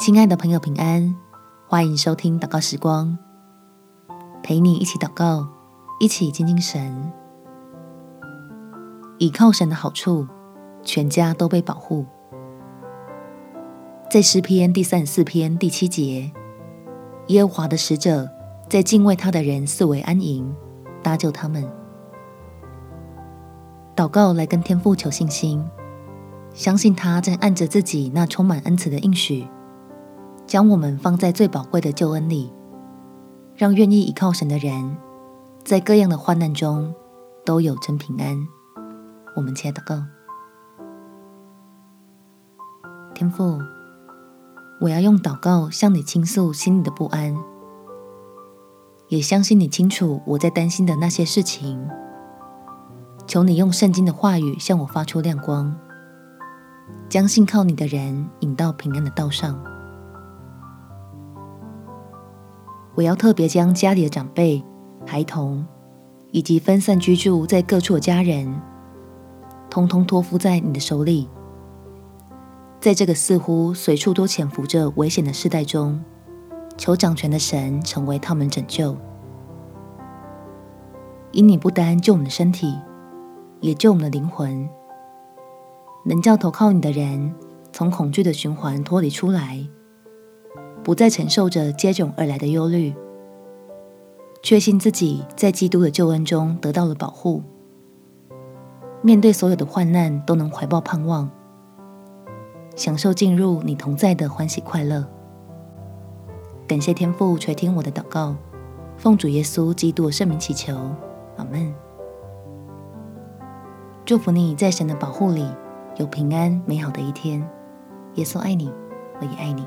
亲爱的朋友，平安！欢迎收听祷告时光，陪你一起祷告，一起亲近神。倚靠神的好处，全家都被保护。在诗篇第三十四篇第七节，耶和华的使者在敬畏他的人四围安营，搭救他们。祷告来跟天父求信心，相信他正按着自己那充满恩慈的应许。将我们放在最宝贵的救恩里，让愿意倚靠神的人，在各样的患难中都有真平安。我们且祷告：天父，我要用祷告向你倾诉心里的不安，也相信你清楚我在担心的那些事情。求你用圣经的话语向我发出亮光，将信靠你的人引到平安的道上。我要特别将家里的长辈、孩童，以及分散居住在各处的家人，通通托付在你的手里。在这个似乎随处都潜伏着危险的世代中，求掌权的神成为他们拯救。因你不单救我们的身体，也救我们的灵魂，能叫投靠你的人从恐惧的循环脱离出来。不再承受着接踵而来的忧虑，确信自己在基督的救恩中得到了保护，面对所有的患难都能怀抱盼望，享受进入你同在的欢喜快乐。感谢天父垂听我的祷告，奉主耶稣基督的圣名祈求，阿门。祝福你在神的保护里有平安美好的一天。耶稣爱你，我也爱你。